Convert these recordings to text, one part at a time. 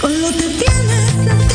Con lo que tienes.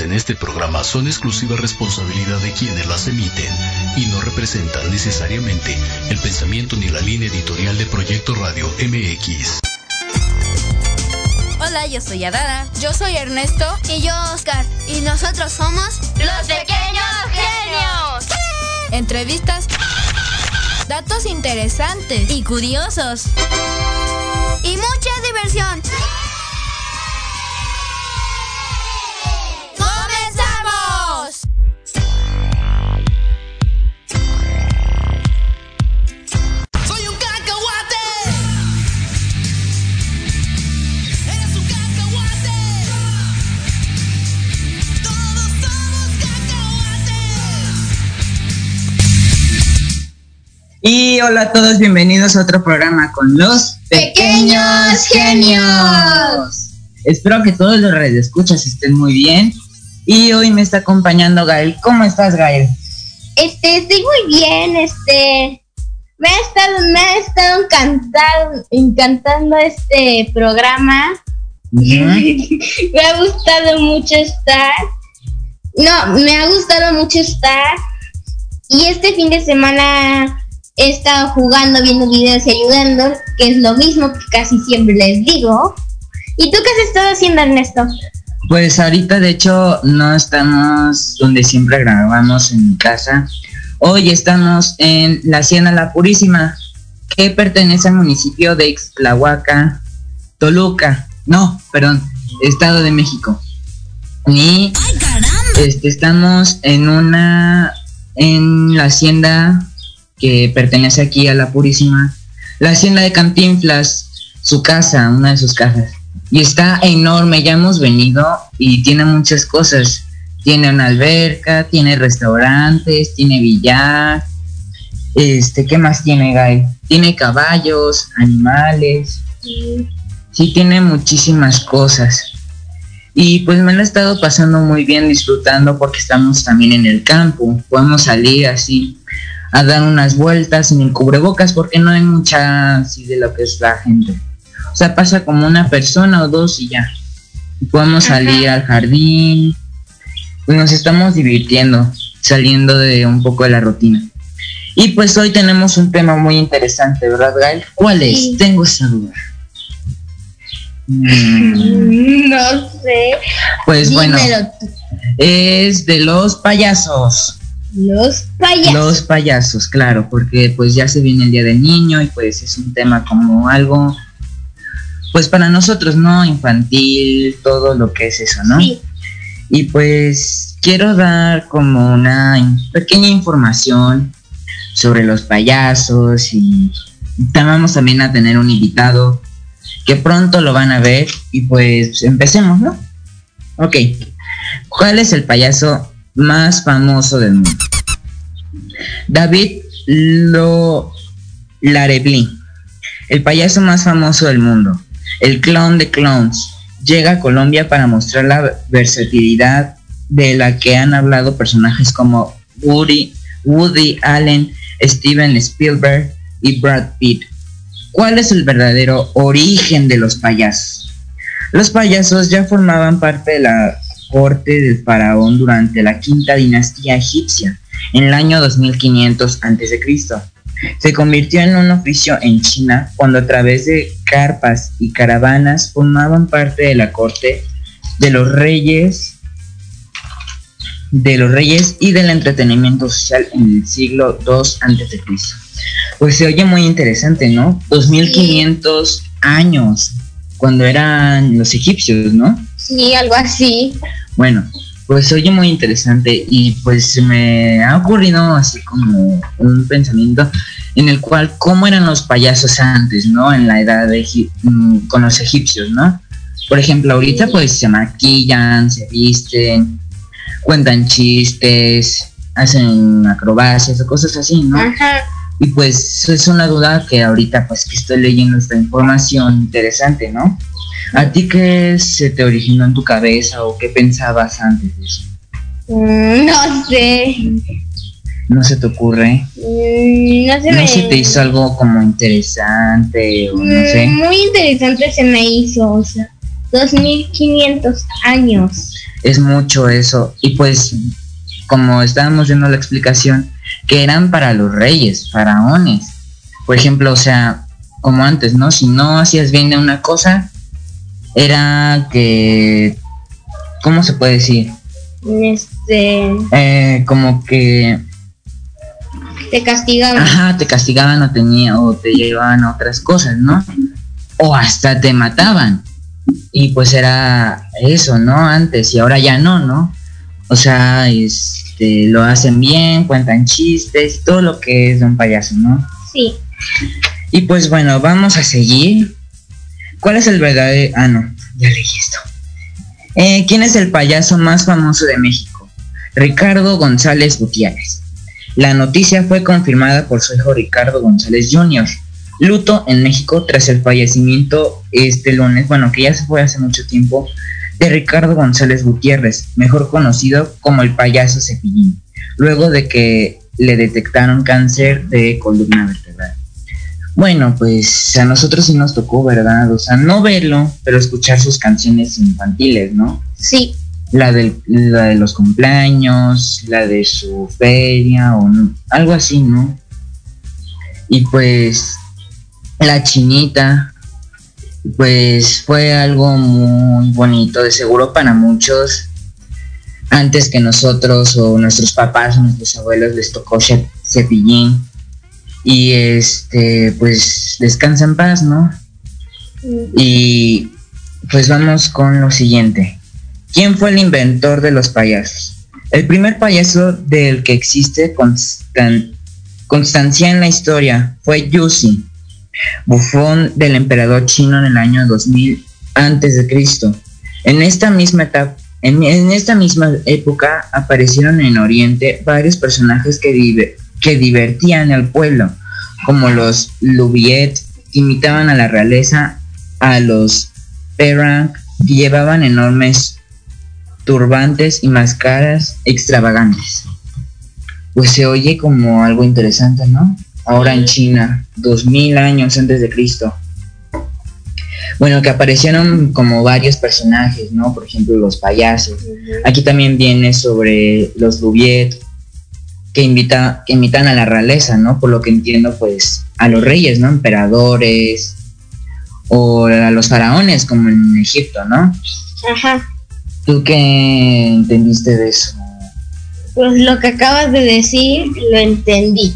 En este programa son exclusiva responsabilidad de quienes las emiten y no representan necesariamente el pensamiento ni la línea editorial de Proyecto Radio MX. Hola, yo soy Adara. Yo soy Ernesto. Y yo Oscar. Y nosotros somos los pequeños genios. Entrevistas, datos interesantes y curiosos. Y mucha diversión. Y hola a todos, bienvenidos a otro programa con los pequeños genios. Espero que todos los escuchas estén muy bien. Y hoy me está acompañando Gael. ¿Cómo estás, Gael? Este, estoy muy bien, este. Me ha estado, me ha estado encantado, encantando este programa. me ha gustado mucho estar. No, me ha gustado mucho estar. Y este fin de semana he estado jugando, viendo videos y ayudando, que es lo mismo que casi siempre les digo. ¿Y tú qué has estado haciendo, Ernesto? Pues ahorita de hecho no estamos donde siempre grabamos en mi casa. Hoy estamos en la Hacienda La Purísima, que pertenece al municipio de Ixtlahuaca, Toluca. No, perdón, Estado de México. Y este, estamos en una en la hacienda que pertenece aquí a La Purísima, la hacienda de Cantinflas, su casa, una de sus casas. Y está enorme, ya hemos venido y tiene muchas cosas. Tiene una alberca, tiene restaurantes, tiene billar. Este, ¿qué más tiene, Guy? Tiene caballos, animales. Sí, tiene muchísimas cosas. Y pues me lo he estado pasando muy bien disfrutando porque estamos también en el campo. Podemos salir así a dar unas vueltas en el cubrebocas porque no hay mucha así de lo que es la gente. O sea, pasa como una persona o dos y ya. podemos salir al jardín. Pues nos estamos divirtiendo, saliendo de un poco de la rutina. Y pues hoy tenemos un tema muy interesante, ¿verdad, Gael? ¿Cuál es? Tengo esa duda. Mm. No sé. Pues bueno, es de los payasos. Los payasos. Los payasos, claro, porque pues ya se viene el Día del Niño y pues es un tema como algo, pues para nosotros, ¿no? Infantil, todo lo que es eso, ¿no? Sí. Y pues quiero dar como una pequeña información sobre los payasos y vamos también a tener un invitado que pronto lo van a ver y pues empecemos, ¿no? Ok, ¿cuál es el payaso más famoso del mundo? David Lo Lareblin, el payaso más famoso del mundo, el clown de clowns, llega a Colombia para mostrar la versatilidad de la que han hablado personajes como Woody, Woody Allen, Steven Spielberg y Brad Pitt. ¿Cuál es el verdadero origen de los payasos? Los payasos ya formaban parte de la corte del faraón durante la quinta dinastía egipcia, en el año 2500 a.C. Se convirtió en un oficio en China cuando a través de carpas y caravanas formaban parte de la corte de los reyes de los reyes y del entretenimiento social en el siglo II a.C. Pues se oye muy interesante, ¿no? 2500 años, cuando eran los egipcios, ¿no? Sí, algo así. Bueno, pues oye muy interesante y pues me ha ocurrido así como un pensamiento en el cual cómo eran los payasos antes, ¿no? En la edad de mm, con los egipcios, ¿no? Por ejemplo, ahorita pues se maquillan, se visten, cuentan chistes, hacen acrobacias o cosas así, ¿no? Ajá. Y pues es una duda que ahorita pues que estoy leyendo esta información interesante, ¿no? ¿A ti qué se te originó en tu cabeza o qué pensabas antes de eso? Mm, no sé. ¿No se te ocurre? Mm, no sé. ¿No se te hizo algo como interesante o no sé? Mm, muy interesante se me hizo, o sea, 2500 años. Es mucho eso. Y pues, como estábamos viendo la explicación, que eran para los reyes, faraones. Por ejemplo, o sea, como antes, ¿no? Si no hacías bien de una cosa, era que, ¿cómo se puede decir? Este... Eh, como que... Te castigaban. Ajá, te castigaban o, tenía, o te llevaban a otras cosas, ¿no? O hasta te mataban. Y pues era eso, ¿no? Antes y ahora ya no, ¿no? O sea, es este, lo hacen bien, cuentan chistes, todo lo que es de un payaso, ¿no? Sí. Y pues bueno, vamos a seguir. ¿Cuál es el verdadero... Ah, no, ya leí esto. Eh, ¿Quién es el payaso más famoso de México? Ricardo González Gutiérrez. La noticia fue confirmada por su hijo Ricardo González Jr. Luto en México tras el fallecimiento este lunes, bueno, que ya se fue hace mucho tiempo, de Ricardo González Gutiérrez, mejor conocido como el payaso Cepillín, luego de que le detectaron cáncer de columna vertebral. Bueno, pues a nosotros sí nos tocó, ¿verdad? O sea, no verlo, pero escuchar sus canciones infantiles, ¿no? Sí. La, de la de los cumpleaños, la de su feria o algo así, ¿no? Y pues la chinita, pues fue algo muy bonito, de seguro para muchos. Antes que nosotros o nuestros papás o nuestros abuelos les tocó cepillín. Y este, pues descansa en paz, ¿no? Y pues vamos con lo siguiente. ¿Quién fue el inventor de los payasos? El primer payaso del que existe constancia en la historia fue Yusi, bufón del emperador chino en el año 2000 antes de Cristo. En esta misma etapa, en, esta misma época aparecieron en Oriente varios personajes que, que divertían al pueblo, como los Lubiet, imitaban a la realeza, a los Perang, que llevaban enormes turbantes y máscaras extravagantes. Pues se oye como algo interesante, ¿no? ahora en China, dos mil años antes de Cristo. Bueno, que aparecieron como varios personajes, ¿no? Por ejemplo, los payasos. Aquí también viene sobre los Lubiet, que, invita, que invitan a la realeza, ¿no? Por lo que entiendo, pues, a los reyes, ¿no? Emperadores, o a los faraones, como en Egipto, ¿no? Ajá. ¿Tú qué entendiste de eso? Pues lo que acabas de decir, lo entendí.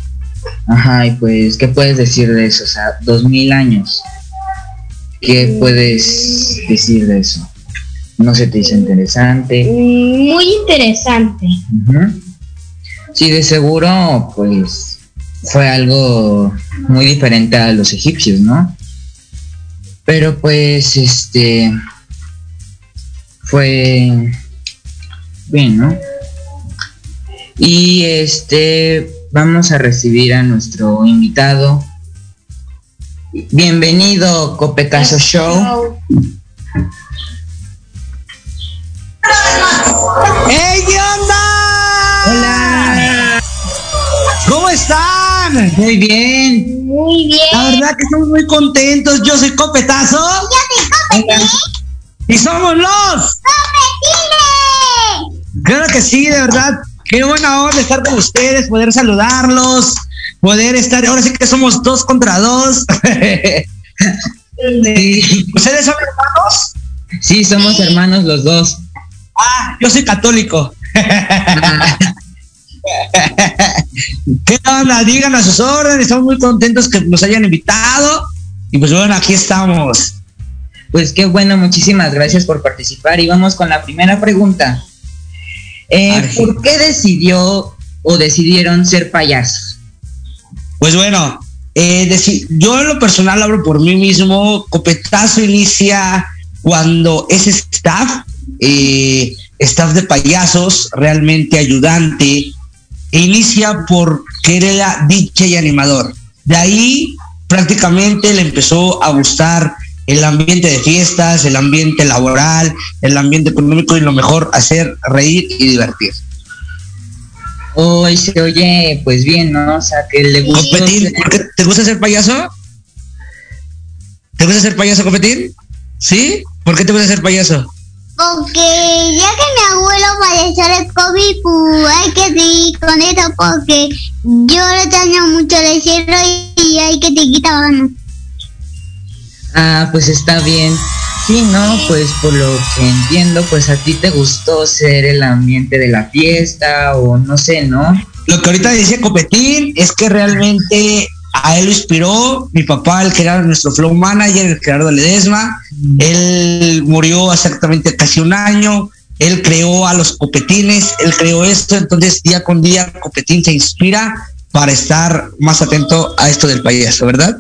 Ajá, y pues, ¿qué puedes decir de eso? O sea, dos mil años. ¿Qué puedes decir de eso? ¿No se te hizo interesante? Muy interesante. Sí, de seguro, pues, fue algo muy diferente a los egipcios, ¿no? Pero pues, este, fue bien, ¿no? Y este, vamos a recibir a nuestro invitado. Bienvenido, Copetazo Show. ¡Hey, ¿Cómo están? Muy bien. Muy bien. La verdad que estamos muy contentos. Yo soy Copetazo. Yo soy Copetín. Y somos los Copetines. Claro que sí, de verdad. Qué buena onda estar con ustedes, poder saludarlos, poder estar. Ahora sí que somos dos contra dos. ¿Ustedes son hermanos? Sí, somos hermanos los dos. Ah, yo soy católico. ¿Qué onda? Digan a sus órdenes, estamos muy contentos que nos hayan invitado. Y pues bueno, aquí estamos. Pues qué bueno, muchísimas gracias por participar. Y vamos con la primera pregunta. Eh, ¿Por qué decidió o decidieron ser payasos? Pues bueno, eh, yo en lo personal hablo por mí mismo. Copetazo inicia cuando ese staff, eh, staff de payasos, realmente ayudante, inicia por que era DJ y animador. De ahí prácticamente le empezó a gustar el ambiente de fiestas, el ambiente laboral, el ambiente económico y lo mejor, hacer reír y divertir. Hoy se oye pues bien, ¿no? O sea, que le gusta... ¿Competir? ¿Te gusta ser payaso? ¿Te gusta ser payaso, competir? ¿Sí? ¿Por qué te gusta ser payaso? Porque ya que falleció de COVID, pues hay que seguir con eso porque yo le extraño mucho el cielo y hay que te quita ganas. Ah, pues está bien. Sí, no, pues por lo que entiendo, pues a ti te gustó ser el ambiente de la fiesta o no sé, ¿no? Lo que ahorita decía Copetín es que realmente a él lo inspiró mi papá, el que era nuestro flow manager, el de Ledesma. Él murió exactamente casi un año. Él creó a los copetines, él creó esto, entonces día con día Copetín se inspira para estar más atento a esto del payaso, ¿verdad?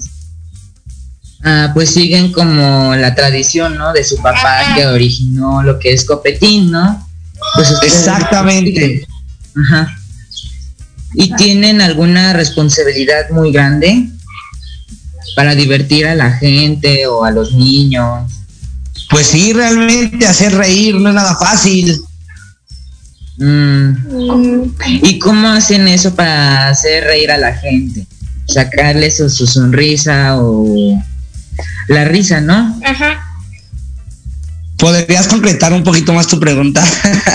Ah, pues siguen como la tradición, ¿no? De su papá que originó lo que es Copetín, ¿no? Pues Exactamente. Ajá. ¿Y tienen alguna responsabilidad muy grande para divertir a la gente o a los niños? Pues sí, realmente hacer reír no es nada fácil. Mm. ¿Y cómo hacen eso para hacer reír a la gente? sacarle su, su sonrisa o la risa, ¿no? Ajá. ¿Podrías concretar un poquito más tu pregunta?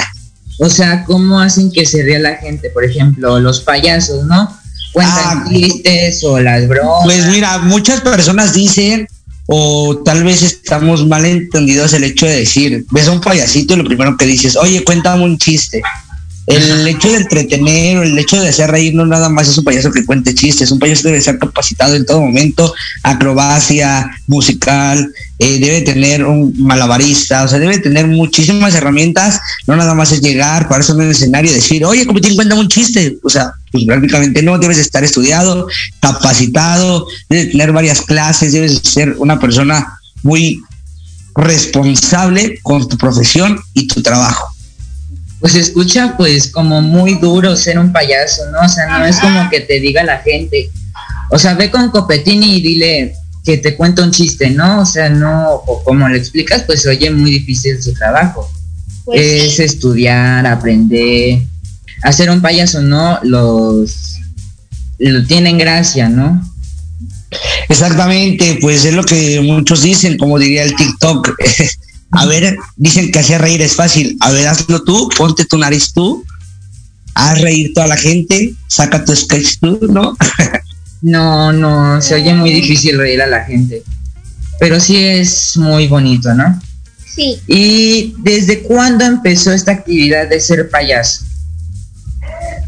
o sea, ¿cómo hacen que se ría la gente? Por ejemplo, los payasos, ¿no? Cuentan Ah. chistes o las bromas. Pues mira, muchas personas dicen, o tal vez estamos mal entendidos el hecho de decir, ves a un payasito y lo primero que dices, oye, cuéntame un chiste. El hecho de entretener el hecho de hacer reír no nada más es un payaso que cuente chistes, un payaso debe ser capacitado en todo momento, acrobacia, musical, eh, debe tener un malabarista, o sea, debe tener muchísimas herramientas, no nada más es llegar, pararse en un escenario y decir, oye, Copetín, cuéntame un chiste, o sea, pues prácticamente no, debes estar estudiado, capacitado, debes tener varias clases, debes ser una persona muy responsable con tu profesión y tu trabajo. Pues se escucha pues como muy duro ser un payaso, ¿no? O sea, no es como que te diga la gente. O sea, ve con Copetín y dile que te cuenta un chiste, ¿no? O sea, no, o como le explicas, pues se oye muy difícil su trabajo. Pues es sí. estudiar, aprender. Hacer un payaso, ¿no? Los lo tienen gracia, ¿no? Exactamente, pues es lo que muchos dicen, como diría el TikTok. A ver, dicen que hacer reír es fácil. A ver, hazlo tú, ponte tu nariz tú, haz reír toda la gente, saca tu sketch tú, ¿no? No, no, se oye muy difícil reír a la gente. Pero sí es muy bonito, ¿no? Sí. ¿Y desde cuándo empezó esta actividad de ser payaso?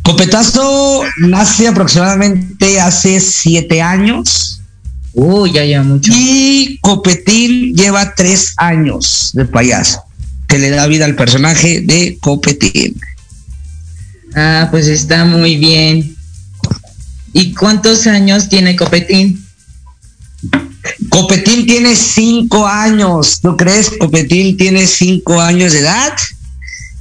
Copetazo nace aproximadamente hace siete años Uy, ya lleva mucho. y Copetín lleva tres años de payaso, que le da vida al personaje de Copetín. Ah, pues está muy bien. ¿Y cuántos años tiene Copetín? Copetín tiene cinco años, ¿no crees? Copetín tiene cinco años de edad.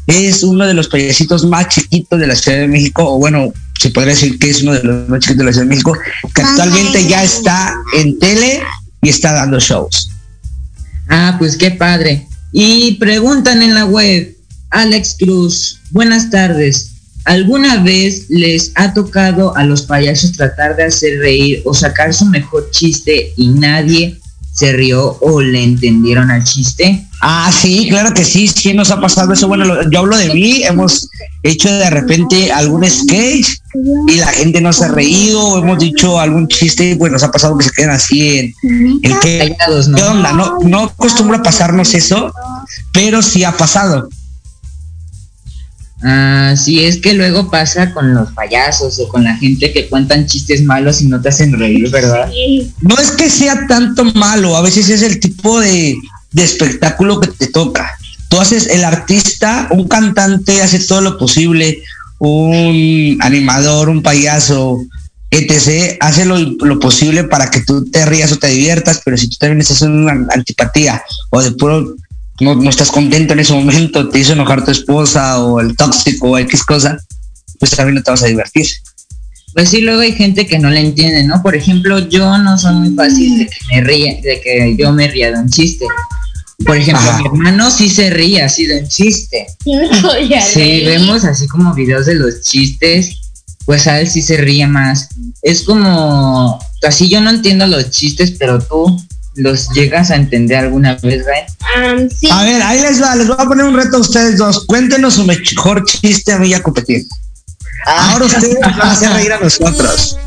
Es uno de los payasitos más chiquitos de la Ciudad de México, o bueno, se podría decir que es uno de los más chiquitos de la Ciudad de México, que actualmente ya está en tele y está dando shows. Ah, pues qué padre. Y preguntan en la web, Alex Cruz, buenas tardes. ¿Alguna vez les ha tocado a los payasos tratar de hacer reír o sacar su mejor chiste y nadie se rió o le entendieron al chiste? Ah, sí, claro que sí, sí nos ha pasado eso. Bueno, lo- yo hablo de mí, hemos hecho de repente algún sketch y la gente no se ha reído, o hemos dicho algún chiste y pues nos ha pasado que se quedan así en, en qué. ¿qué onda? No, no acostumbra pasarnos eso, pero sí ha pasado. Ah, sí, es que luego pasa con los payasos o con la gente que cuentan chistes malos y no te hacen reír, ¿verdad? No es que sea tanto malo, a veces es el tipo de, de espectáculo que te toca. Tú haces el artista, un cantante hace todo lo posible, un animador, un payaso, etc., hace lo, lo posible para que tú te rías o te diviertas, pero si tú también estás en una antipatía o de puro no, no estás contento en ese momento, te hizo enojar tu esposa o el tóxico o X cosa, pues también no te vas a divertir. Pues sí, luego hay gente que no le entiende, ¿no? Por ejemplo, yo no soy muy fácil de que me ríe, de que yo me ría de un chiste. Por ejemplo, Ajá. mi hermano sí se ríe así de un chiste. Ya Si leí. vemos así como videos de los chistes, pues a él sí se ríe más. Es como, así yo no entiendo los chistes, pero tú los llegas a entender alguna vez, ¿verdad? Am, sí. A ver, ahí les va, les voy a poner un reto a ustedes dos. Cuéntenos su mejor chiste a mí y a competir. Ahora ustedes nos van a hacer reír a nosotros.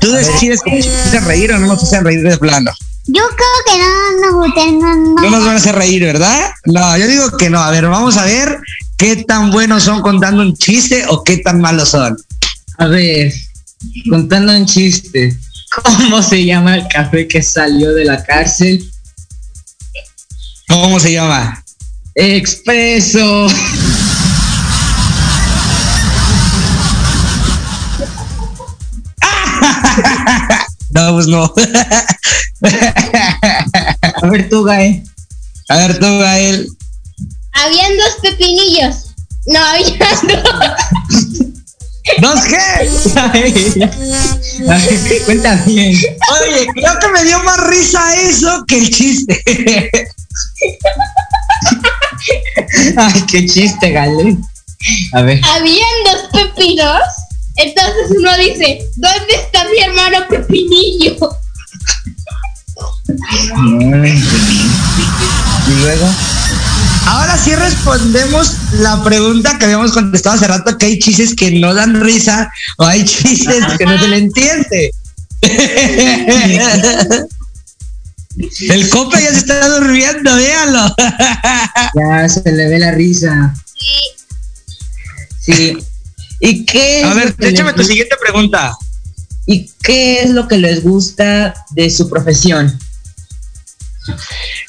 Tú decides si nos hacen reír o no nos hacen reír de plano. Yo creo que no, no, no, no. No nos van a hacer reír, ¿verdad? No, yo digo que no. A ver, vamos a ver qué tan buenos son contando un chiste o qué tan malos son. A ver, contando un chiste. ¿Cómo se llama el café que salió de la cárcel? ¿Cómo se llama? Expreso. No, pues no. A ver tú, Gael. A ver, tú, Gael. Habían dos pepinillos. No, había dos. ¿Dos qué? Ay, Cuenta bien. Oye, creo que me dio más risa eso que el chiste. Ay, qué chiste, Gael. A ver. Habían dos pepinos Entonces uno dice, ¿dónde está mi hermano Pepinillo? Y luego, Ahora sí respondemos la pregunta que habíamos contestado hace rato, que hay chistes que no dan risa o hay chistes que no se le entiende. El copa ya se está durmiendo, véanlo. ya se le ve la risa. Sí. ¿Y qué? A ver, échame tu gu- siguiente pregunta. ¿Y qué es lo que les gusta de su profesión?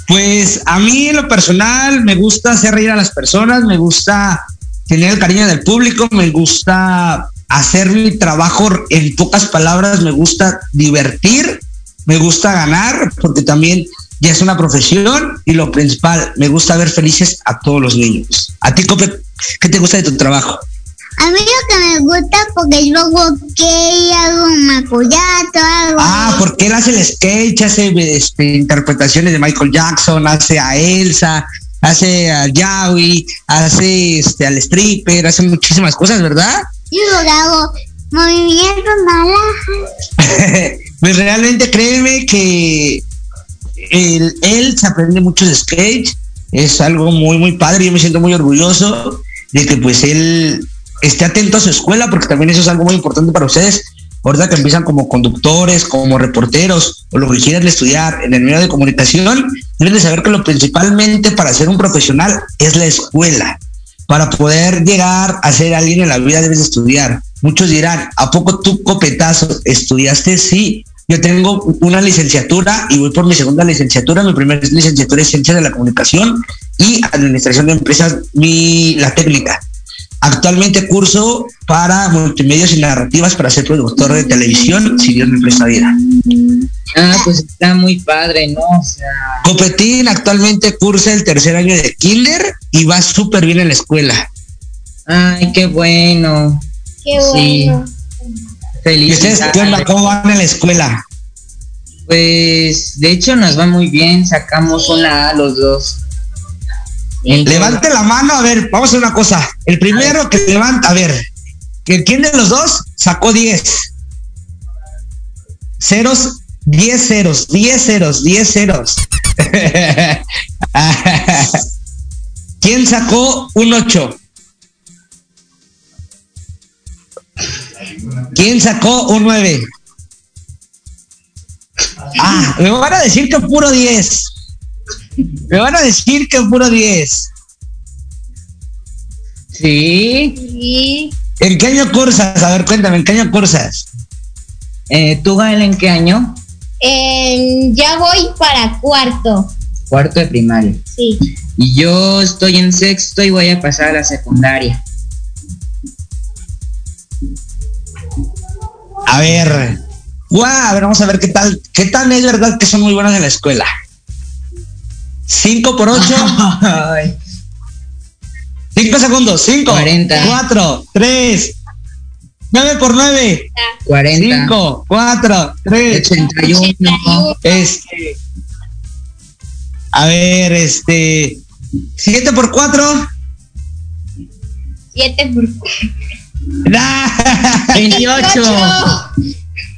Pues a mí en lo personal me gusta hacer reír a las personas, me gusta tener el cariño del público, me gusta hacer mi trabajo en pocas palabras, me gusta divertir, me gusta ganar, porque también ya es una profesión y lo principal, me gusta ver felices a todos los niños. A ti, Cope, ¿qué te gusta de tu trabajo? A mí lo que me gusta porque yo hago que hago un macullato, algo. Ah, porque él hace el sketch, hace este, interpretaciones de Michael Jackson, hace a Elsa, hace a Yawi, hace este, al stripper, hace muchísimas cosas, ¿verdad? Yo hago movimientos malajas. pues realmente créeme que él, él se aprende mucho de sketch, es algo muy, muy padre, yo me siento muy orgulloso de que pues él esté atento a su escuela, porque también eso es algo muy importante para ustedes. Ahorita que empiezan como conductores, como reporteros, o lo que quieran estudiar en el medio de comunicación, deben de saber que lo principalmente para ser un profesional es la escuela. Para poder llegar a ser alguien en la vida debes de estudiar. Muchos dirán, ¿a poco tú copetazo estudiaste? Sí, yo tengo una licenciatura y voy por mi segunda licenciatura. Mi primera licenciatura es Ciencia de la Comunicación y Administración de Empresas, la técnica. Actualmente curso para multimedios y narrativas para ser productor de televisión, si Dios me presta vida. Ah, pues está muy padre, ¿no? O sea, Copetín actualmente cursa el tercer año de kinder y va súper bien en la escuela. ay, qué bueno. Qué Sí. bueno. ¿Y ustedes qué onda? Felicidades. ¿Cómo van en la escuela? Pues, de hecho, nos va muy bien. Sacamos una A los dos. Entonces- Levante la mano, a ver, vamos a hacer una cosa. El primero que levanta, a ver, ¿quién de los dos sacó 10? Ceros, 10 ceros, 10 ceros, 10 ceros. ¿Quién sacó un 8? ¿Quién sacó un 9? Ah, me van a decir que puro 10. Me van a decir que puro 10. Sí. Sí. ¿En qué año cursas? A ver, cuéntame, ¿en qué año cursas? Eh, ¿Tú, Gael, en qué año? Ya voy para cuarto. Cuarto de primaria. Sí. Y yo estoy en sexto y voy a pasar a la secundaria. A ver. Guau, a ver, vamos a ver qué tal. ¿Qué tal es verdad que son muy buenos en la escuela? 5 por 8. Ay, 5 segundos. 5, 40. 4, 3, 9 por 9. 40. 5, 4, 3. 81. Este. A ver, este. 7 por 4. Siete por 28.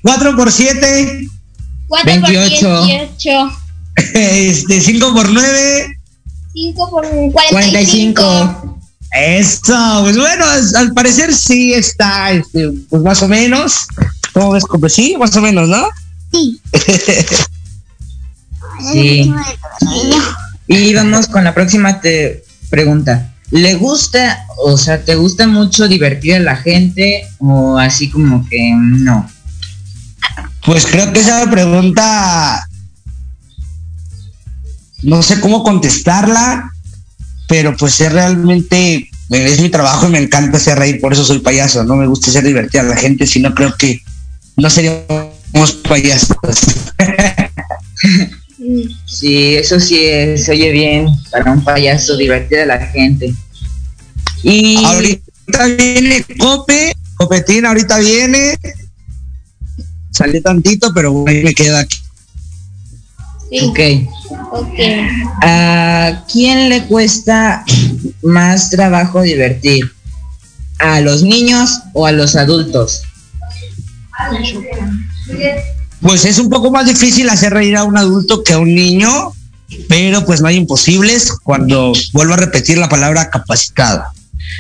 4 por 7. Cuatro 28. por 18. Este, 5 por 9. 5 por 45. 45. Eso, pues bueno, al parecer sí está, este, pues más o menos. ¿Cómo ves? Pues sí, más o menos, ¿no? Sí. Sí. Y vamos con la próxima te pregunta. ¿Le gusta, o sea, te gusta mucho divertir a la gente o así como que no? Pues creo que esa pregunta no sé cómo contestarla, pero pues es realmente es mi trabajo y me encanta hacer reír, por eso soy payaso, no me gusta hacer divertir a la gente, sino creo que no seríamos payasos. Sí, eso sí es- se oye bien para un payaso divertir a la gente. Y Ahorita viene Cope, Copetín ahorita viene. Salí tantito, pero bueno, me quedo aquí. Sí. ok. Ok. ¿A quién le cuesta más trabajo divertir? a los niños o a los adultos? Pues es un poco más difícil hacer reír a un adulto que a un niño, pero pues no hay imposibles cuando vuelvo a repetir la palabra capacitado.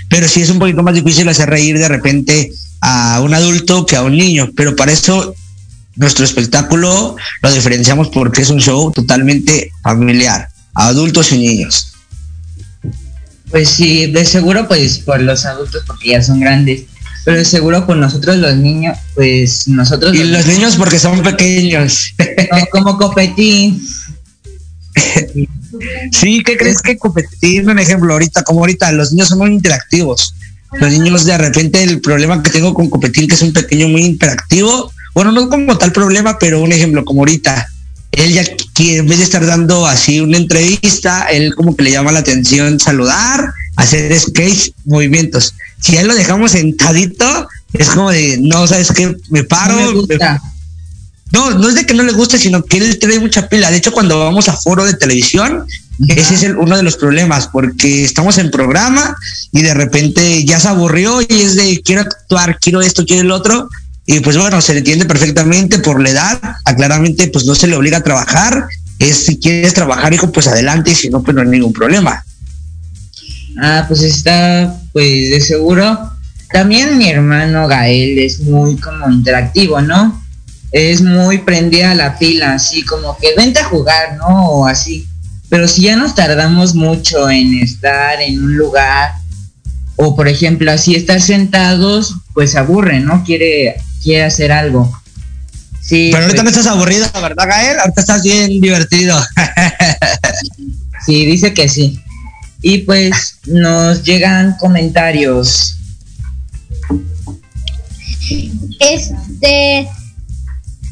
Pero sí es un poquito más difícil hacer reír de repente a un adulto que a un niño, pero para eso nuestro espectáculo lo diferenciamos porque es un show totalmente familiar, adultos y niños. Pues sí, de seguro pues por los adultos porque ya son grandes, pero de seguro con nosotros los niños, pues nosotros... Y los, niños porque son pequeños. como copetín. sí, ¿qué crees que competir? Un ejemplo, ahorita, como ahorita, los niños son muy interactivos. Los niños de repente el problema que tengo con competir, que es un pequeño muy interactivo, bueno, no como tal problema, pero un ejemplo, como ahorita, él ya quiere, en vez de estar dando así una entrevista, él como que le llama la atención saludar, hacer skate, movimientos. Si él lo dejamos sentadito, es como de, no, ¿sabes qué? Me paro. No, no, es de que no le guste, sino que él trae mucha pila. De hecho, cuando vamos a foro de televisión, ese es el, uno de los problemas, porque estamos en programa y de repente ya se aburrió y es de quiero actuar, quiero esto, quiero el otro, y pues bueno, se le entiende perfectamente por la edad, a claramente pues no se le obliga a trabajar, es si quieres trabajar, hijo, pues adelante, y si no, pues no hay ningún problema. Ah, pues está, pues de seguro. También mi hermano Gael es muy como interactivo, ¿no? Es muy prendida a la pila, así como que vente a jugar, ¿no? O así. Pero si ya nos tardamos mucho en estar en un lugar, o por ejemplo, así estar sentados, pues aburre, ¿no? Quiere quiere hacer algo. Sí, Pero ahorita pues. no estás aburrido, ¿verdad, Gael? Ahorita estás bien divertido. sí, dice que sí. Y pues nos llegan comentarios. Este.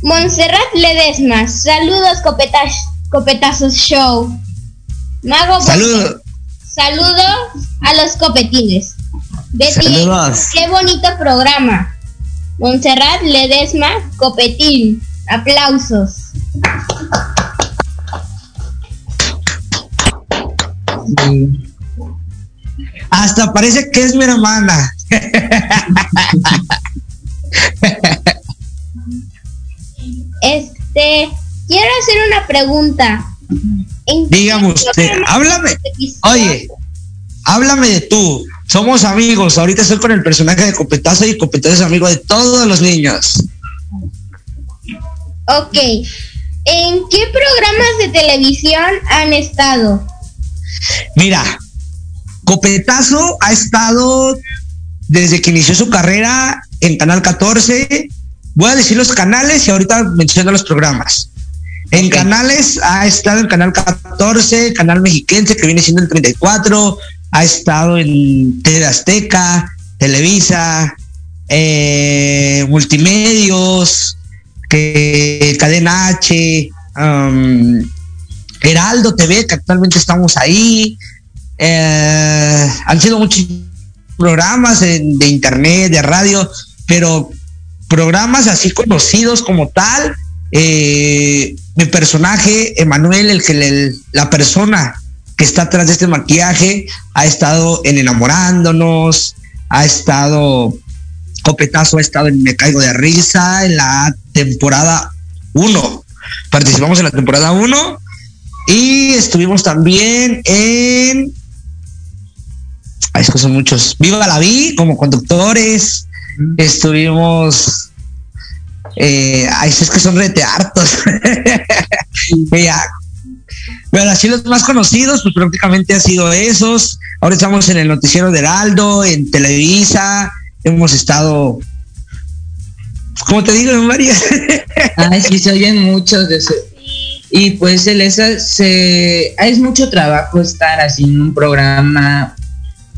Montserrat Ledesma, saludos copetazos show. Mago Saludos. Saludos a los copetines. Betty, saludos. qué bonito programa. Montserrat Ledesma Copetín. Aplausos. Hasta parece que es mi hermana. Este, quiero hacer una pregunta. Dígame usted, háblame. Oye, háblame de tú. Somos amigos. Ahorita estoy con el personaje de Copetazo y Copetazo es amigo de todos los niños. Ok. ¿En qué programas de televisión han estado? Mira, Copetazo ha estado desde que inició su carrera en Canal 14. Voy a decir los canales y ahorita menciono los programas. En canales ha estado en Canal 14, Canal Mexiquense, que viene siendo el 34, ha estado en TV Azteca, Televisa, eh, Multimedios, que, Cadena H, um, Heraldo TV, que actualmente estamos ahí. Eh, han sido muchos programas de, internet, de radio, pero programas así conocidos como tal. Eh, mi personaje, Emanuel, el que la persona que está atrás de este maquillaje ha estado en Enamorándonos, ha estado, Copetazo ha estado en Me Caigo de Risa en la temporada 1. Participamos en la temporada 1 y estuvimos también en... Ay, es que son muchos. Viva la vi como conductores. Estuvimos eh, es que son rete hartos. Pero así los más conocidos, pues prácticamente han sido esos. Ahora estamos en el noticiero de Heraldo, en Televisa, hemos estado, como te digo, en. Ay, sí, se oyen muchos de. Y pues el esa se es mucho trabajo estar así en un programa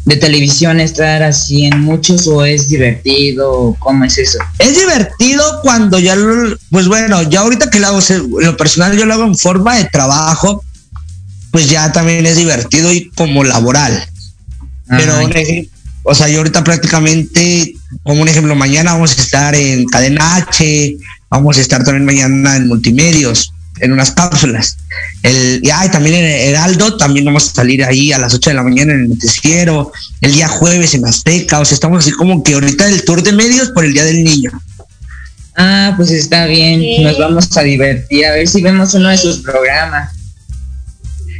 de televisión estar así en muchos o es divertido? ¿Cómo es eso? Es divertido cuando ya, pues bueno, ya ahorita que lo hago, lo personal yo lo hago en forma de trabajo, pues ya también es divertido y como laboral. Pero, o sea, yo ahorita prácticamente, como un ejemplo, mañana vamos a estar en Cadena H, vamos a estar también mañana en Multimedios. En unas cápsulas. El, y ay, también en Heraldo, también vamos a salir ahí a las 8 de la mañana en el noticiero, el día jueves en Azteca, o sea, estamos así como que ahorita el tour de medios por el Día del Niño. Ah, pues está bien, nos vamos a divertir, a ver si vemos uno de sus programas.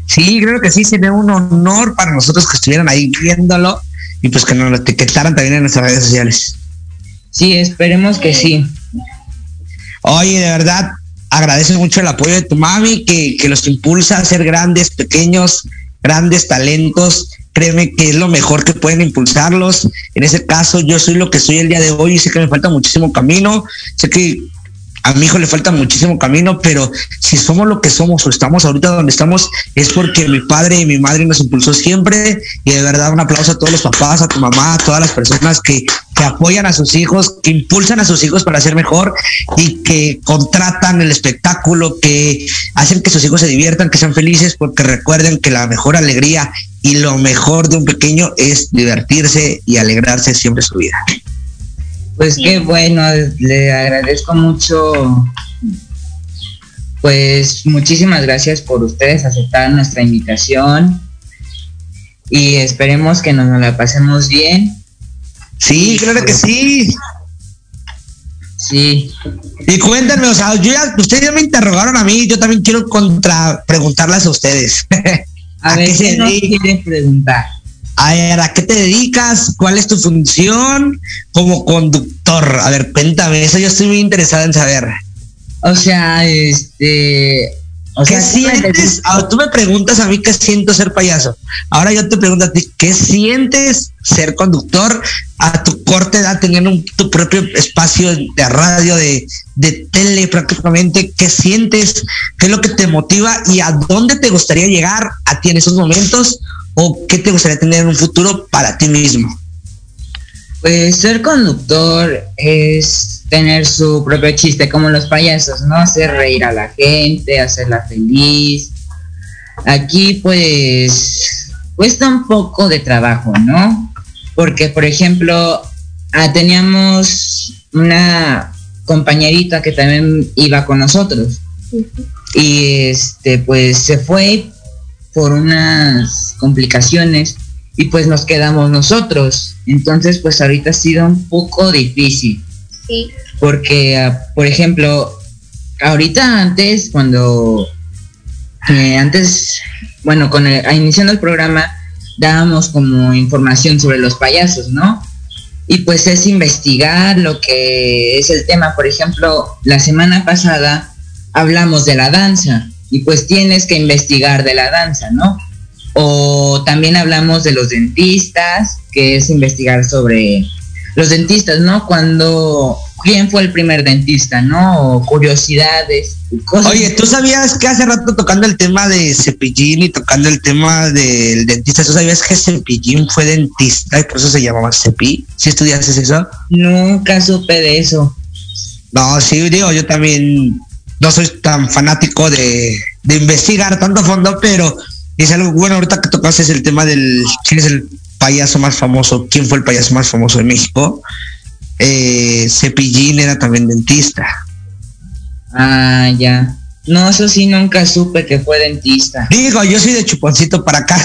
Sí, creo que sí, sería un honor para nosotros que estuvieran ahí viéndolo y pues que nos lo etiquetaran también en nuestras redes sociales. Sí, esperemos que sí. Oye, de verdad, agradezco mucho el apoyo de tu mami, que, que los impulsa a ser grandes, pequeños, grandes talentos. Créeme que es lo mejor que pueden impulsarlos. En ese caso, yo soy lo que soy el día de hoy y sé que me falta muchísimo camino. Sé que a mi hijo le falta muchísimo camino, pero si somos lo que somos o estamos ahorita donde estamos, es porque mi padre y mi madre nos impulsó siempre. Y de verdad, un aplauso a todos los papás, a tu mamá, a todas las personas que, que apoyan a sus hijos, que impulsan a sus hijos para ser mejor y que contratan el espectáculo, que hacen que sus hijos se diviertan, que sean felices, porque recuerden que la mejor alegría y lo mejor de un pequeño es divertirse y alegrarse siempre su vida. Pues qué bueno, le agradezco mucho. Pues muchísimas gracias por ustedes aceptar nuestra invitación y esperemos que nos la pasemos bien. Sí, claro que sí. Sí. Y cuéntenme, o sea, yo ya, ustedes ya me interrogaron a mí, yo también quiero contra preguntarles a ustedes. A, ver, ¿qué nos quieren preguntar? A ver, ¿a qué te dedicas? ¿Cuál es tu función como conductor? A ver, cuéntame, eso yo estoy muy interesada en saber. O sea, este... O ¿Qué sea, sientes? Ahora, tú me preguntas a mí qué siento ser payaso. Ahora yo te pregunto a ti, ¿qué sientes ser conductor a tu corta edad, teniendo un- tu propio espacio de radio, de, de tele prácticamente? ¿Qué sientes? ¿Qué es lo que te motiva? ¿Y a dónde te gustaría llegar a ti en esos momentos? ¿O qué te gustaría tener en un futuro para ti mismo? Pues ser conductor es tener su propio chiste, como los payasos, ¿no? Hacer reír a la gente, hacerla feliz. Aquí pues cuesta un poco de trabajo, ¿no? Porque, por ejemplo, ah, teníamos una compañerita que también iba con nosotros. Y este, pues se fue por unas complicaciones y pues nos quedamos nosotros. Entonces, pues ahorita ha sido un poco difícil. Sí. Porque, ah, por ejemplo, ahorita antes, cuando eh, antes, bueno, con el- iniciando el programa, dábamos como información sobre los payasos, ¿no? Y pues es investigar lo que es el tema. Por ejemplo, la semana pasada hablamos de la danza y pues tienes que investigar de la danza, ¿no? O también hablamos de los dentistas, que es investigar sobre los dentistas, ¿no? Cuando, ¿quién fue el primer dentista, ¿no? O curiosidades, y cosas. Oye, ¿tú sabías que hace rato tocando el tema de Cepillín y tocando el tema del dentista, ¿tú sabías que Cepillín fue dentista y por eso se llamaba Cepi? ¿Sí estudiaste eso? Nunca supe de eso. No, sí, digo, yo también no soy tan fanático de, de investigar tanto fondo, pero es algo bueno ahorita que tocaste es el tema del quién es el payaso más famoso, quién fue el payaso más famoso de México. Eh, Cepillín era también dentista. Ah, ya. No, eso sí, nunca supe que fue dentista. Digo, yo soy de chuponcito para acá.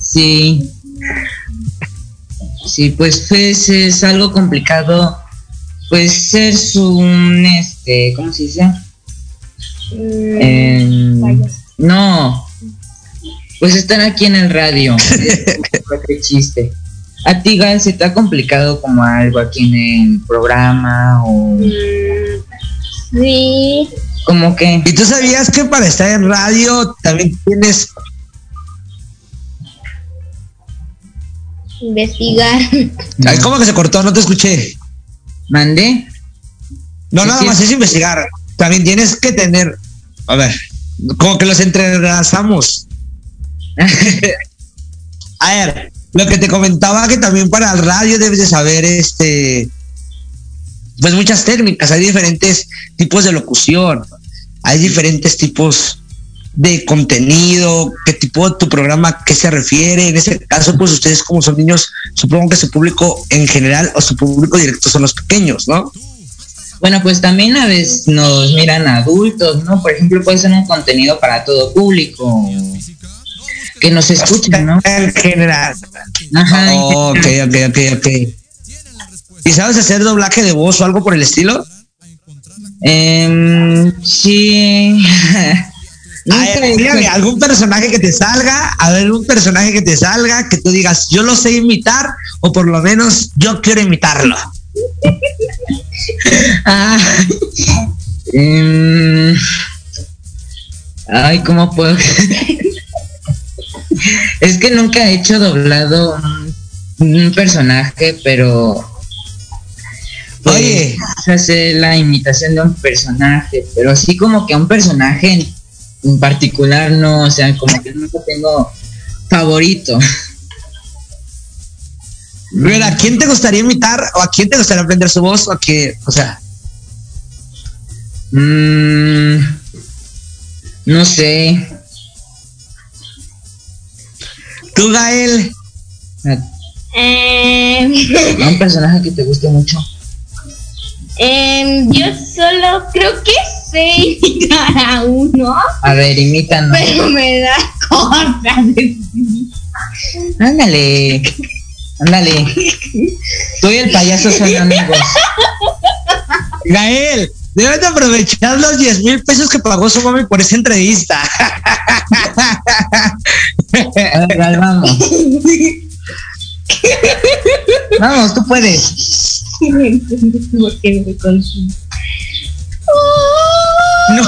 Sí. Sí, pues, pues es algo complicado. Pues ser un, este, ¿cómo se dice? No. Pues estar aquí en el radio. Qué chiste. ¿A ti, Gal, se te ha complicado como algo aquí en el programa o Sí. como que? ¿Y tú sabías que para estar en radio también tienes Investigar. Ay, ¿Cómo que se cortó? No te escuché. ¿Mandé? No, nada más es investigar. También tienes que tener. A ver, como que los entrelazamos. A ver, lo que te comentaba que también para el radio debes de saber este. Pues muchas técnicas, hay diferentes tipos de locución, hay diferentes tipos de contenido, qué tipo de tu programa, a qué se refiere. En ese caso, pues ustedes como son niños, supongo que su público en general o su público directo son los pequeños, ¿no? Bueno, pues también a veces nos miran adultos, ¿no? Por ejemplo, puede ser un contenido para todo público. Que nos escuchen, ¿no? En general. Ajá. ok, ok, ok, ok. ¿Y sabes hacer doblaje de voz o algo por el estilo? Eh, sí. Ay, algún personaje que te salga, a ver, un personaje que te salga, que tú digas, yo lo sé imitar, o por lo menos yo quiero imitarlo. Ah, eh, ay, ¿cómo puedo? es que nunca he hecho doblado un, personaje, pero Oye, hacer la imitación de un personaje, pero así como que un personaje en particular no, o sea, como que nunca tengo favorito. Mira, ¿a quién te gustaría imitar o a quién te gustaría aprender su voz o a qué, o sea? Mmm, no sé. ¿Tú, Gael? Eh, un personaje que te guste mucho. Eh, yo solo creo que sé imitar a uno. A ver, imítanos. Pero me da cosa. Ándale. Ándale. Tú y el payaso son amigos. Gael, debes de aprovechar los 10 mil pesos que pagó su mami por esa entrevista. A ver, vamos. Vamos, tú puedes. No.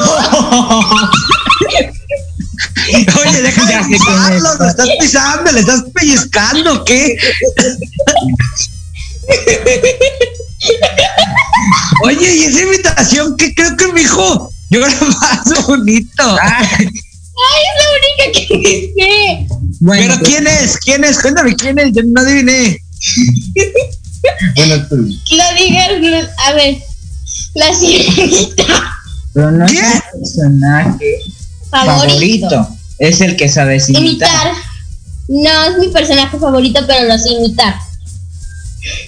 Oye, deja de pisarlo, lo estás pisando, le estás pellizcando, ¿qué? Oye, y esa invitación, ¿qué creo que mi hijo? Yo era más bonito. Ay, es la única que dice. Bueno, Pero ¿quién es? ¿Quién es? Cuéntame quién es, yo no adiviné. bueno, tú. Lo digas, a ver, la sirenita. Pero no ¿Qué? es un personaje favorito. favorito. Es el que sabes imitar. imitar. No es mi personaje favorito, pero lo sé imitar.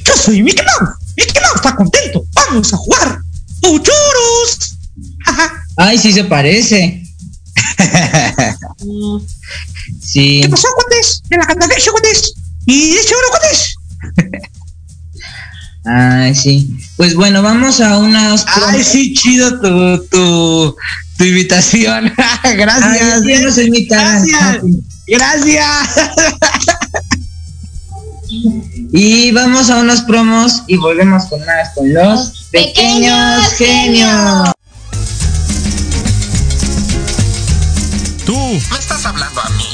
Yo soy Mickey Mouse. Mickey Mouse está contento. Vamos a jugar. ¡Puchuros! Ay, sí se parece. sí. ¿Qué pasó, Cuates? ¿De la Candadesh, Cuates? ¿Y de hecho, Cuates? Ay, sí. Pues bueno, vamos a unas. Ay, sí, chido tu, tu, tu invitación. Gracias. Ay, Gracias. Gracias. y vamos a unos promos y volvemos con más con los pequeños, pequeños genios. Tú. ¿Me estás hablando a mí?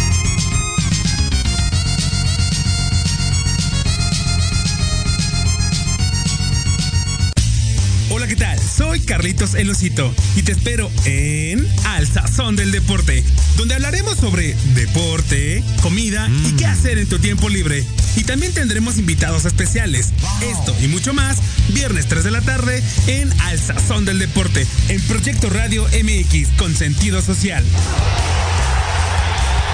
Soy Carlitos El Osito y te espero en Al Sazón del Deporte, donde hablaremos sobre deporte, comida y qué hacer en tu tiempo libre. Y también tendremos invitados especiales. Esto y mucho más, viernes 3 de la tarde en Al Sazón del Deporte, en Proyecto Radio MX con sentido social.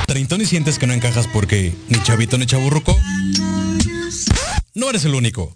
¿Treintón y sientes que no encajas porque ni chavito ni chaburruco? No eres el único.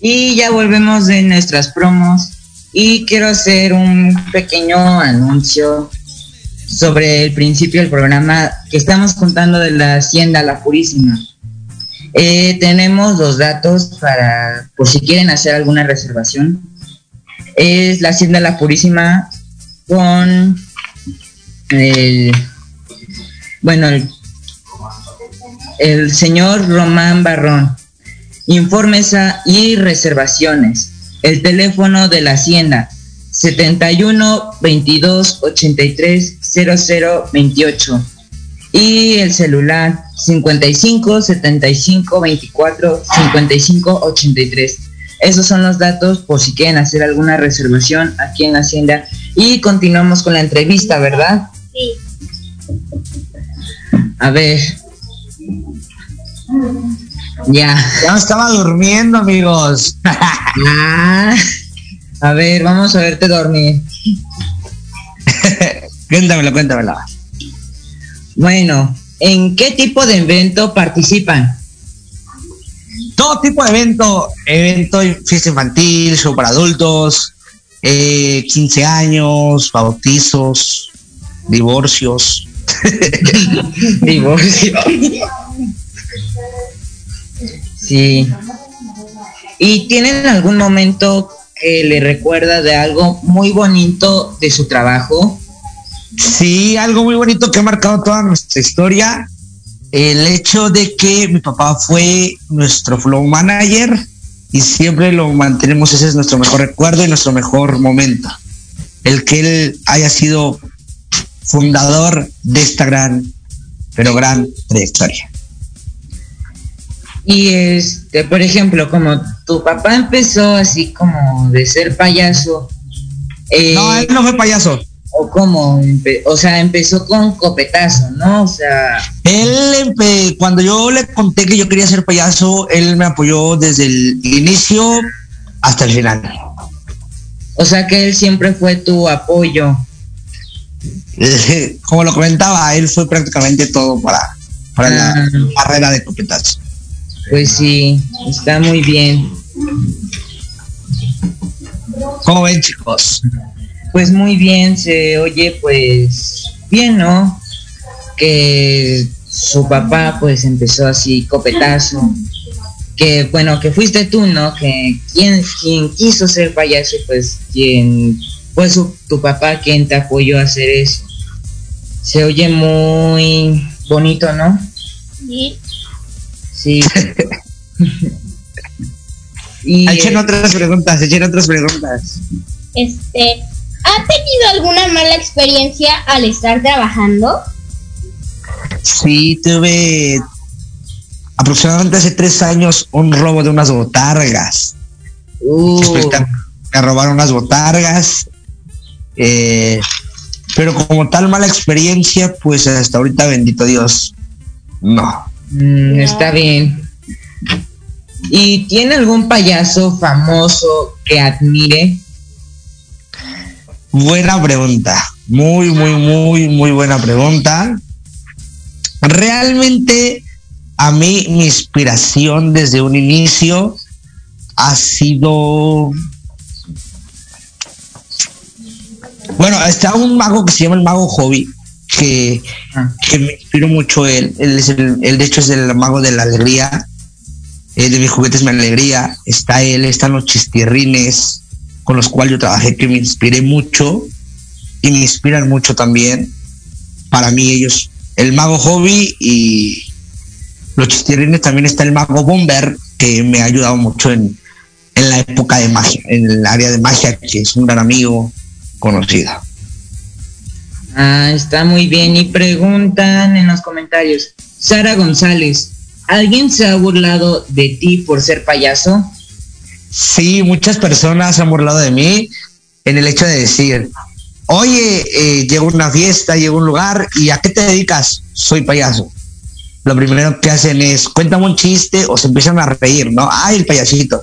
Y ya volvemos de nuestras promos y quiero hacer un pequeño anuncio sobre el principio del programa que estamos contando de la Hacienda La Purísima. Eh, tenemos los datos para, por si quieren hacer alguna reservación. Es la Hacienda La Purísima con el, bueno, el, el señor Román Barrón. Informes y reservaciones. El teléfono de la Hacienda 71 22 83 00 28 y el celular 55 75 24 55 83. Esos son los datos por si quieren hacer alguna reservación aquí en la Hacienda. Y continuamos con la entrevista, ¿verdad? Sí. A ver. Ya. Ya me estaba durmiendo, amigos. Ah, a ver, vamos a verte dormir. cuéntamelo, cuéntamelo. Bueno, ¿en qué tipo de evento participan? Todo tipo de evento, evento, fiesta infantil, show para adultos, eh, 15 años, bautizos, divorcios. Divorcio. Sí. ¿Y tienen algún momento que le recuerda de algo muy bonito de su trabajo? Sí, algo muy bonito que ha marcado toda nuestra historia. El hecho de que mi papá fue nuestro flow manager y siempre lo mantenemos, ese es nuestro mejor recuerdo y nuestro mejor momento. El que él haya sido fundador de esta gran, pero gran trayectoria. Y este, por ejemplo, como tu papá empezó así como de ser payaso. eh, No, él no fue payaso. O como, o sea, empezó con copetazo, ¿no? O sea, Él, cuando yo le conté que yo quería ser payaso, él me apoyó desde el inicio hasta el final. o sea que él siempre fue tu apoyo. Como lo comentaba, él fue prácticamente todo para, para la Ah. carrera de copetazo. Pues sí, está muy bien. ¿Cómo ven, chicos? Pues muy bien, se oye pues bien, ¿no? Que su papá pues empezó así copetazo. Que bueno, que fuiste tú, ¿no? Que quien, quien quiso ser payaso, pues quien fue su, tu papá quien te apoyó a hacer eso. Se oye muy bonito, ¿no? Sí. Sí. y Echen eh, otras preguntas, echen otras preguntas. Este, ¿ha tenido alguna mala experiencia al estar trabajando? Sí, tuve aproximadamente hace tres años un robo de unas botargas. uh, Me robaron unas botargas. eh, pero como tal mala experiencia, pues hasta ahorita, bendito Dios, no. Mm, está bien. ¿Y tiene algún payaso famoso que admire? Buena pregunta. Muy, muy, muy, muy buena pregunta. Realmente a mí mi inspiración desde un inicio ha sido... Bueno, está un mago que se llama el mago Hobby, que, me inspiró mucho él. Él, es el, de hecho es el mago de la alegría. Eh, de mis juguetes mi alegría. Está él, están los chistirrines con los cuales yo trabajé que me inspiré mucho y me inspiran mucho también. Para mí ellos, el mago Hobby y los chistirrines también está el mago Bomber que me ha ayudado mucho en, en la época de magia, en el área de magia, que es un gran amigo conocido. Ah, está muy bien. Y preguntan en los comentarios, Sara González, ¿alguien se ha burlado de ti por ser payaso? Sí, muchas personas se han burlado de mí en el hecho de decir, oye, eh, llego a una fiesta, llego a un lugar y ¿a qué te dedicas? Soy payaso. Lo primero que hacen es, cuéntame un chiste o se empiezan a reír, ¿no? Ay, el payasito.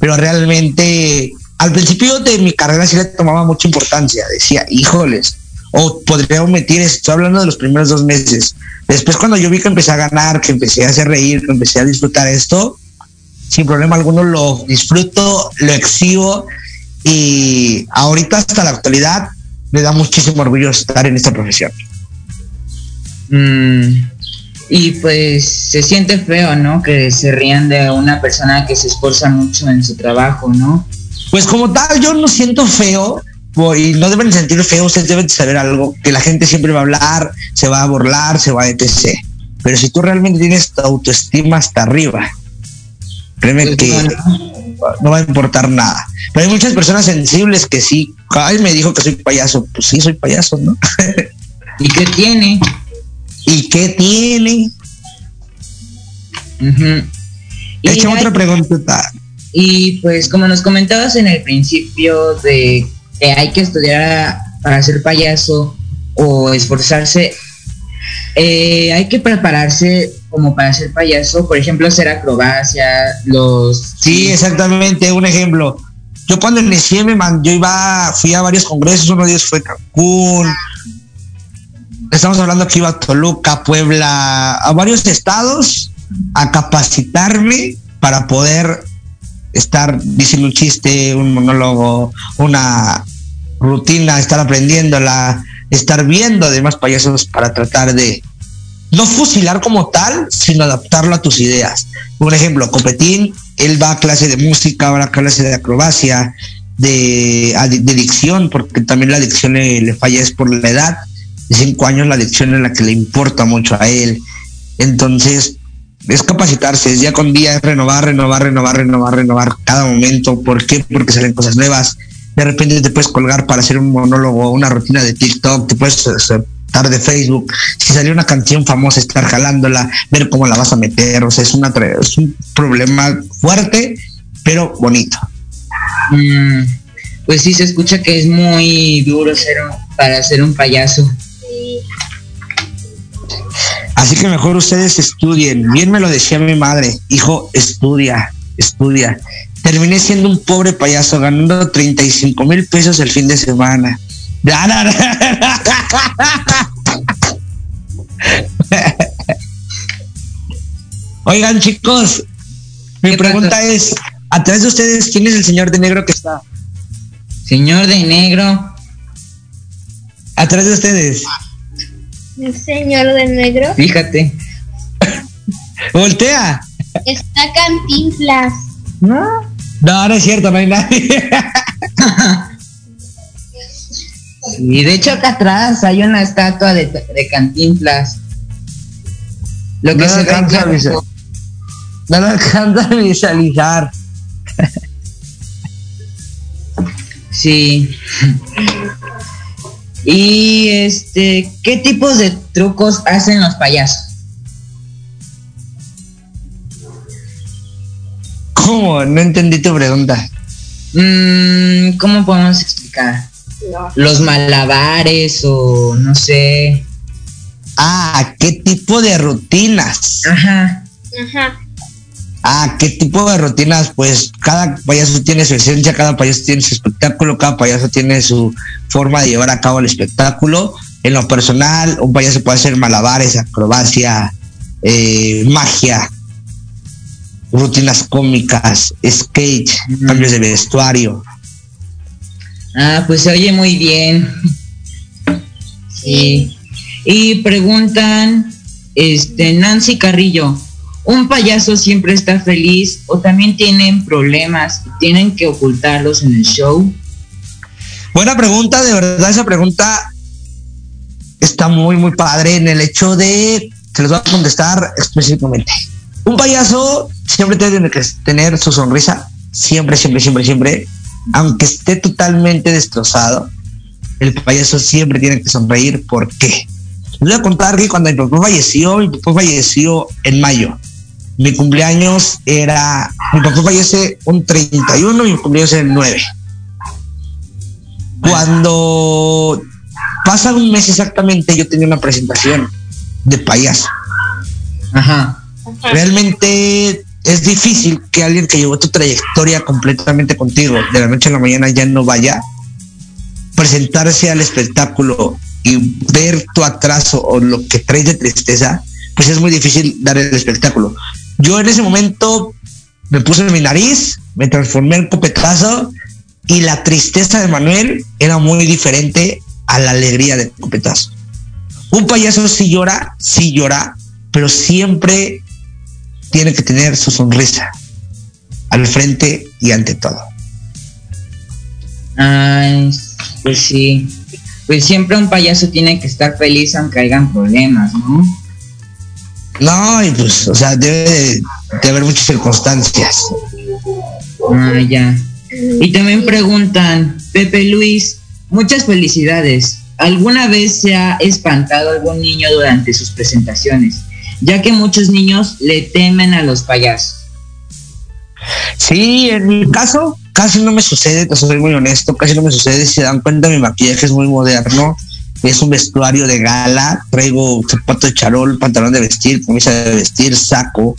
Pero realmente, al principio de mi carrera sí le tomaba mucha importancia. Decía, híjoles, o podría omitir, estoy hablando de los primeros dos meses. Después cuando yo vi que empecé a ganar, que empecé a hacer reír, que empecé a disfrutar esto, sin problema alguno lo disfruto, lo exhibo y ahorita hasta la actualidad me da muchísimo orgullo estar en esta profesión. Mm, y pues se siente feo, ¿no? Que se rían de una persona que se esfuerza mucho en su trabajo, ¿no? Pues como tal, yo no siento feo y no deben sentir feo, ustedes deben saber algo, que la gente siempre va a hablar, se va a burlar, se va a etc. Pero si tú realmente tienes tu autoestima hasta arriba, créeme que no va a importar nada. Pero hay muchas personas sensibles que sí, ay, me dijo que soy payaso, pues sí, soy payaso, ¿no? ¿Y qué tiene? ¿Y qué tiene? y otra pregunta. Y pues como nos comentabas en el principio de hay que estudiar para ser payaso o esforzarse, eh, hay que prepararse como para ser payaso, por ejemplo, hacer acrobacia, los... Sí, exactamente, un ejemplo. Yo cuando inicié, me yo iba, fui a varios congresos, uno de ellos fue Cancún, estamos hablando que iba a Toluca, Puebla, a varios estados a capacitarme para poder estar diciendo un chiste, un monólogo, una rutina, estar aprendiéndola, estar viendo demás payasos para tratar de no fusilar como tal, sino adaptarlo a tus ideas. Por ejemplo, Copetín, él va a clase de música, va a clase de acrobacia, de, de dicción, porque también la dicción le, falla es por la edad. De cinco años la dicción es la que le importa mucho a él. Entonces, es capacitarse, es día con día, es renovar, renovar, renovar, renovar, renovar cada momento. ¿Por qué? Porque salen cosas nuevas. De repente te puedes colgar para hacer un monólogo, una rutina de TikTok, te puedes estar de Facebook. Si salió una canción famosa, estar jalándola, ver cómo la vas a meter. O sea, es, una, es un problema fuerte, pero bonito. Mm, pues sí, se escucha que es muy duro ser para ser un payaso. Así que mejor ustedes estudien. Bien me lo decía mi madre, hijo, estudia, estudia. Terminé siendo un pobre payaso ganando 35 mil pesos el fin de semana. Oigan chicos, mi pregunta es, a través de ustedes, ¿quién es el señor de negro que está? Señor de negro. A través de ustedes. El señor de negro. Fíjate. Voltea. Está Cantinflas. ¿No? No, no es cierto, no hay nadie. y de hecho acá atrás hay una estatua de, de Cantinflas. Lo que no se alcanza a visualizar. No lo alcanza a visualizar. sí. Y este, ¿qué tipos de trucos hacen los payasos? ¿Cómo? No entendí tu pregunta. Mm, ¿Cómo podemos explicar? Los malabares o no sé. Ah, ¿qué tipo de rutinas? Ajá. Ajá. Ah, ¿qué tipo de rutinas? Pues cada payaso tiene su esencia, cada payaso tiene su espectáculo, cada payaso tiene su forma de llevar a cabo el espectáculo. En lo personal, un payaso puede hacer malabares, acrobacia, eh, magia, rutinas cómicas, skate, cambios de vestuario. Ah, pues se oye muy bien. Sí. Y preguntan, este, Nancy Carrillo, un payaso siempre está feliz o también tienen problemas y tienen que ocultarlos en el show? Buena pregunta, de verdad esa pregunta está muy, muy padre en el hecho de, se los voy a contestar específicamente. Un payaso siempre tiene que tener su sonrisa, siempre, siempre, siempre, siempre, aunque esté totalmente destrozado, el payaso siempre tiene que sonreír. ¿Por qué? Les voy a contar que cuando mi papá falleció, mi papá falleció en mayo. Mi cumpleaños era, mi papá fallece un 31 y mi cumpleaños era el 9. Cuando pasa un mes exactamente, yo tenía una presentación de payaso. Ajá. Realmente es difícil que alguien que llevó tu trayectoria completamente contigo de la noche a la mañana ya no vaya presentarse al espectáculo y ver tu atraso o lo que traes de tristeza, pues es muy difícil dar el espectáculo. Yo en ese momento me puse en mi nariz, me transformé en copetazo y la tristeza de Manuel era muy diferente a la alegría de copetazo. Un payaso sí llora, sí llora, pero siempre tiene que tener su sonrisa al frente y ante todo. Ay, pues sí. Pues siempre un payaso tiene que estar feliz aunque hayan problemas, ¿no? No, y pues, o sea, debe de, haber muchas circunstancias. Ah, ya. Y también preguntan, Pepe Luis, muchas felicidades. ¿Alguna vez se ha espantado algún niño durante sus presentaciones? Ya que muchos niños le temen a los payasos. Sí, en mi caso, casi no me sucede, te soy muy honesto, casi no me sucede. Si se dan cuenta, mi maquillaje es muy moderno es un vestuario de gala, traigo zapato de charol, pantalón de vestir, camisa de vestir, saco,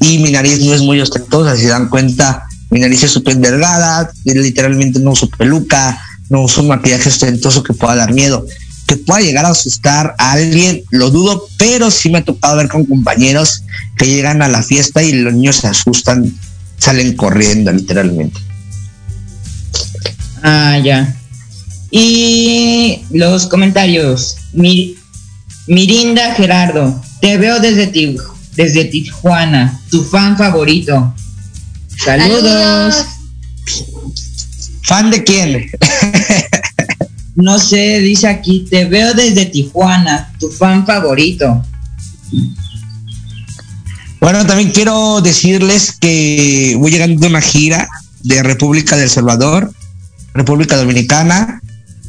y mi nariz no es muy ostentosa, si se dan cuenta, mi nariz es súper delgada, literalmente no uso peluca, no uso maquillaje ostentoso que pueda dar miedo. Que pueda llegar a asustar a alguien, lo dudo, pero sí me ha tocado ver con compañeros que llegan a la fiesta y los niños se asustan, salen corriendo literalmente. Ah, ya. Y los comentarios. Mirinda Gerardo, te veo desde, ti, desde Tijuana, tu fan favorito. Saludos. ¿Fan de quién? no sé, dice aquí, te veo desde Tijuana, tu fan favorito. Bueno, también quiero decirles que voy llegando de una gira de República del Salvador, República Dominicana,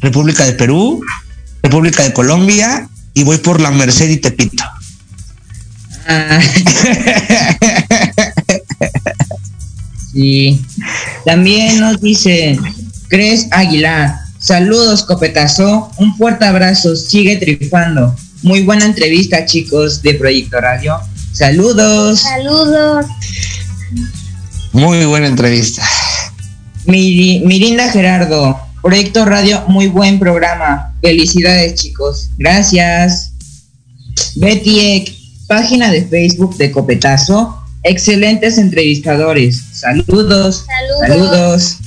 República de Perú, República de Colombia y voy por la Merced y Tepito. Ah. sí. También nos dice Cres Aguilar. Saludos, copetazo. Un fuerte abrazo. Sigue triunfando. Muy buena entrevista, chicos de Proyecto Radio. Saludos. Saludos. Muy buena entrevista. Mirinda Gerardo. Proyecto Radio, muy buen programa. Felicidades, chicos. Gracias. Betty página de Facebook de Copetazo. Excelentes entrevistadores. Saludos. Saludos.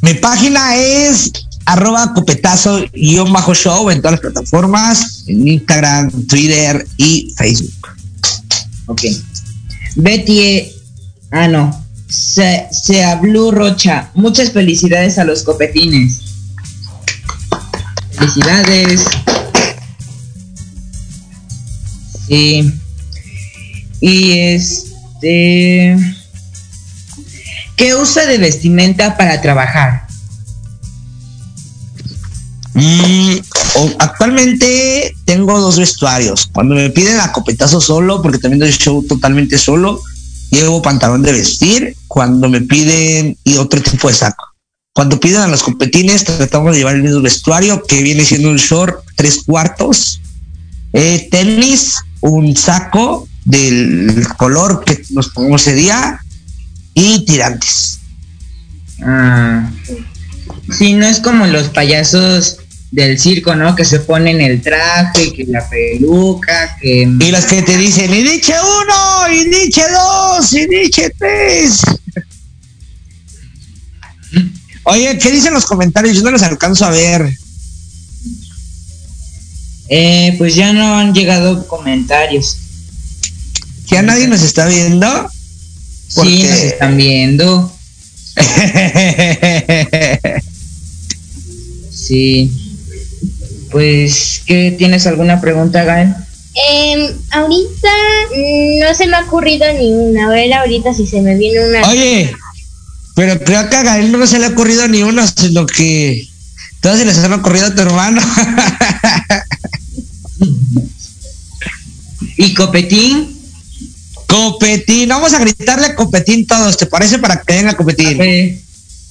Mi página es arroba copetazo bajo show en todas las plataformas, en Instagram, Twitter y Facebook. Ok. Betty, ah no, se, sea Blue Rocha, muchas felicidades a los copetines. Felicidades. Sí. Y este. ¿Qué usa de vestimenta para trabajar? Mm, actualmente tengo dos vestuarios. Cuando me piden a copetazo solo, porque también doy show totalmente solo, llevo pantalón de vestir cuando me piden y otro tipo de saco. Cuando piden a los competines tratamos de llevar el mismo vestuario que viene siendo un short tres cuartos, eh, tenis, un saco del color que nos pongamos ese día y tirantes. Ah, sí, no es como los payasos del circo, ¿no? Que se ponen el traje, que la peluca, que... Y las que te dicen, y diche uno, y diche dos, y diche tres. Oye, ¿qué dicen los comentarios? Yo no los alcanzo a ver. Eh, pues ya no han llegado comentarios. ¿Ya nadie nos está viendo? Sí, nos están viendo. sí. Pues, ¿qué tienes alguna pregunta, Gael? Eh, ahorita no se me ha ocurrido ninguna. A ver, ahorita si se me viene una. Oye, pero creo que a Gael no se le ha ocurrido ni una, sino que Entonces les han ocurrido a tu hermano. ¿Y Copetín? Copetín, vamos a gritarle a Copetín todos, ¿te parece? Para que venga Copetín.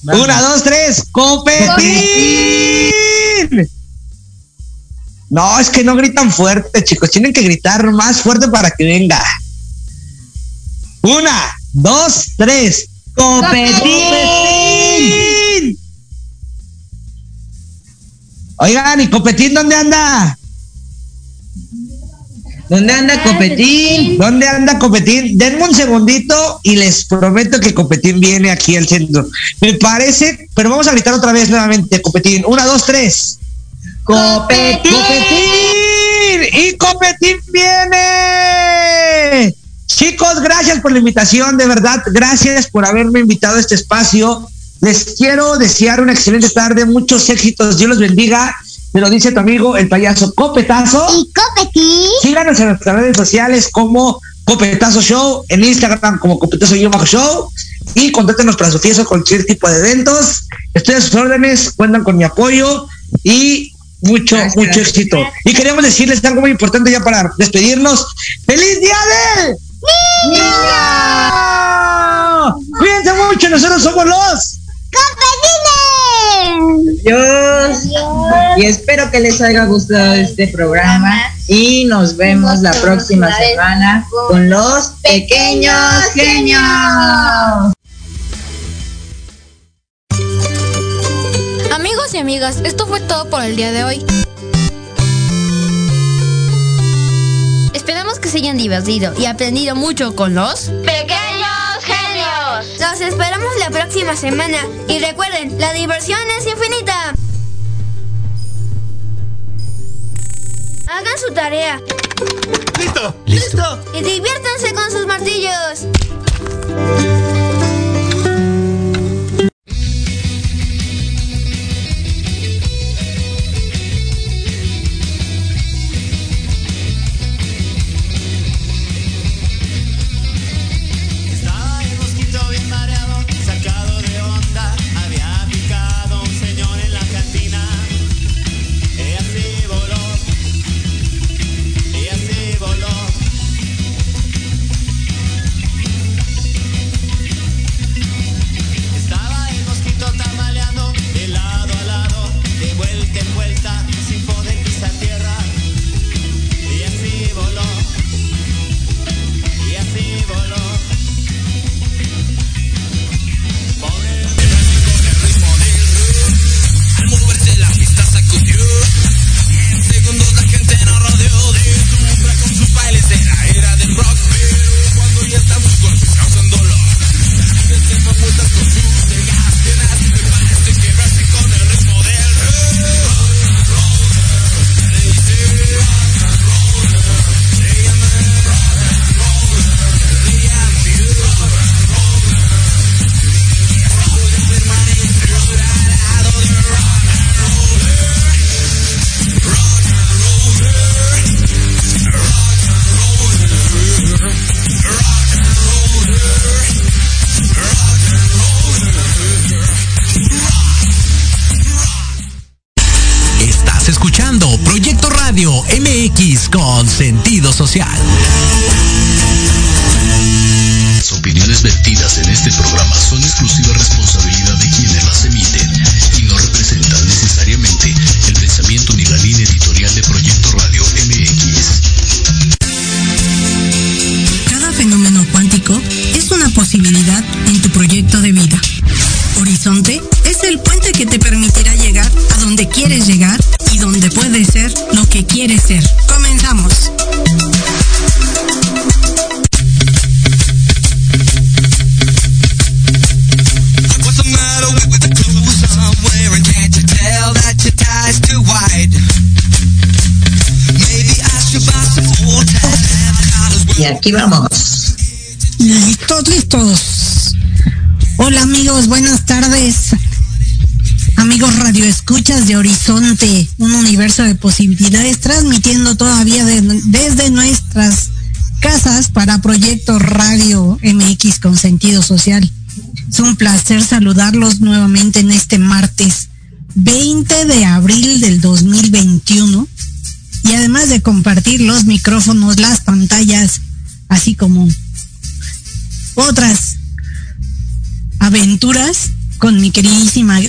Una, dos, tres, Copetín. No, es que no gritan fuerte, chicos. Tienen que gritar más fuerte para que venga. Una, dos, tres. ¡Copetín! Oigan, ¿y Copetín dónde anda? ¿Dónde anda Copetín? ¿Dónde anda Copetín? Denme un segundito y les prometo que Copetín viene aquí al centro. Me parece, pero vamos a gritar otra vez nuevamente, Copetín. Una, dos, tres. Copetín. Copetín. Y Copetín viene. Chicos, gracias por la invitación, de verdad, gracias por haberme invitado a este espacio. Les quiero desear una excelente tarde, muchos éxitos, Dios los bendiga. Me lo dice tu amigo el payaso Copetazo. Y Copetín. Síganos en nuestras redes sociales como Copetazo Show, en Instagram como Copetazo Bajo Show y contáctenos para su fiesta cualquier tipo de eventos. Estoy a sus órdenes, cuentan con mi apoyo y mucho, mucho éxito. Y queremos decirles algo muy importante ya para despedirnos. ¡Feliz Día de ¡Niño! Cuídense mucho, nosotros somos los ¡Copetines! Adiós. Y espero que les haya gustado este programa. Y nos vemos la próxima semana con los pequeños genios. Amigos y amigas, esto fue todo por el día de hoy. Esperamos que se hayan divertido y aprendido mucho con los pequeños genios. Los esperamos la próxima semana y recuerden, la diversión es infinita. Hagan su tarea. ¡Listo! ¡Listo! Y diviértanse con sus martillos. color. Las opiniones vertidas en este programa son exclusiva responsabilidad aquí vamos. Listos, listos. Hola amigos, buenas tardes. Amigos Radio Escuchas de Horizonte, un universo de posibilidades, transmitiendo todavía desde nuestras casas para Proyecto Radio MX con sentido social. Es un placer saludarlos nuevamente en este martes 20 de abril del 2021 y además de compartir los micrófonos, las pantallas, así como otras aventuras con mi queridísima